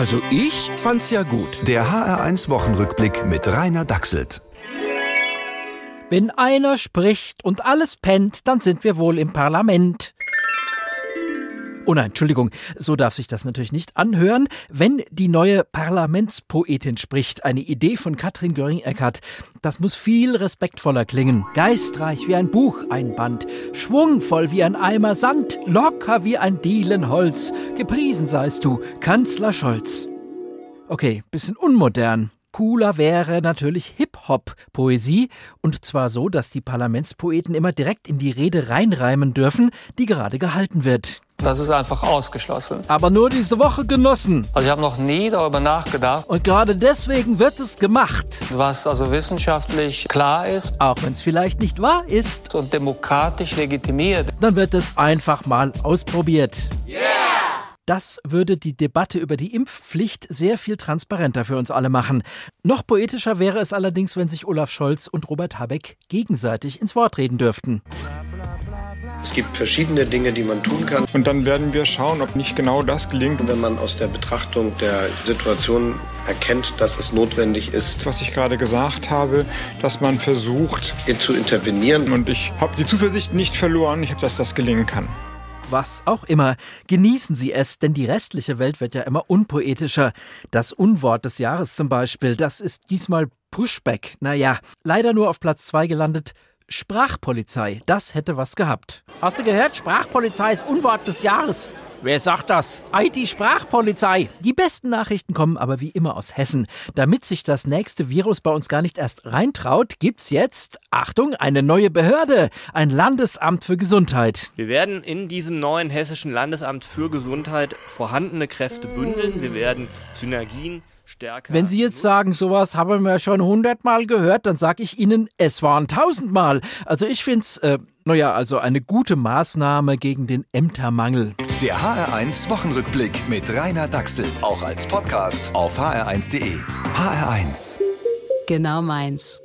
Also ich fand's ja gut. Der HR1 Wochenrückblick mit Rainer Dachselt. Wenn einer spricht und alles pennt, dann sind wir wohl im Parlament. Oh nein, Entschuldigung, so darf sich das natürlich nicht anhören. Wenn die neue Parlamentspoetin spricht, eine Idee von Katrin Göring-Eckardt, das muss viel respektvoller klingen. Geistreich wie ein Buch, ein Band, schwungvoll wie ein Eimer Sand, locker wie ein Dielenholz. Gepriesen seist du, Kanzler Scholz. Okay, bisschen unmodern. Cooler wäre natürlich Hip-Hop-Poesie, und zwar so, dass die Parlamentspoeten immer direkt in die Rede reinreimen dürfen, die gerade gehalten wird. Das ist einfach ausgeschlossen. Aber nur diese Woche genossen. Also ich habe noch nie darüber nachgedacht. Und gerade deswegen wird es gemacht. Was also wissenschaftlich klar ist. Auch wenn es vielleicht nicht wahr ist. Und demokratisch legitimiert. Dann wird es einfach mal ausprobiert. Yeah! Das würde die Debatte über die Impfpflicht sehr viel transparenter für uns alle machen. Noch poetischer wäre es allerdings, wenn sich Olaf Scholz und Robert Habeck gegenseitig ins Wort reden dürften. Es gibt verschiedene Dinge, die man tun kann. Und dann werden wir schauen, ob nicht genau das gelingt. Und wenn man aus der Betrachtung der Situation erkennt, dass es notwendig ist, was ich gerade gesagt habe, dass man versucht zu intervenieren. Und ich habe die Zuversicht nicht verloren, ich habe, dass das gelingen kann was auch immer. Genießen Sie es, denn die restliche Welt wird ja immer unpoetischer. Das Unwort des Jahres zum Beispiel, das ist diesmal Pushback. Naja, leider nur auf Platz zwei gelandet. Sprachpolizei, das hätte was gehabt. Hast du gehört? Sprachpolizei ist Unwort des Jahres. Wer sagt das? IT-Sprachpolizei. Die besten Nachrichten kommen aber wie immer aus Hessen. Damit sich das nächste Virus bei uns gar nicht erst reintraut, gibt's jetzt, Achtung, eine neue Behörde, ein Landesamt für Gesundheit. Wir werden in diesem neuen hessischen Landesamt für Gesundheit vorhandene Kräfte bündeln. Wir werden Synergien. Wenn Sie jetzt sagen, sowas haben wir schon hundertmal gehört, dann sage ich Ihnen, es waren tausendmal. Also ich finde es, äh, naja, also eine gute Maßnahme gegen den Ämtermangel. Der HR1 Wochenrückblick mit Rainer Dachselt. Auch als Podcast auf hr1.de. HR1. Genau meins.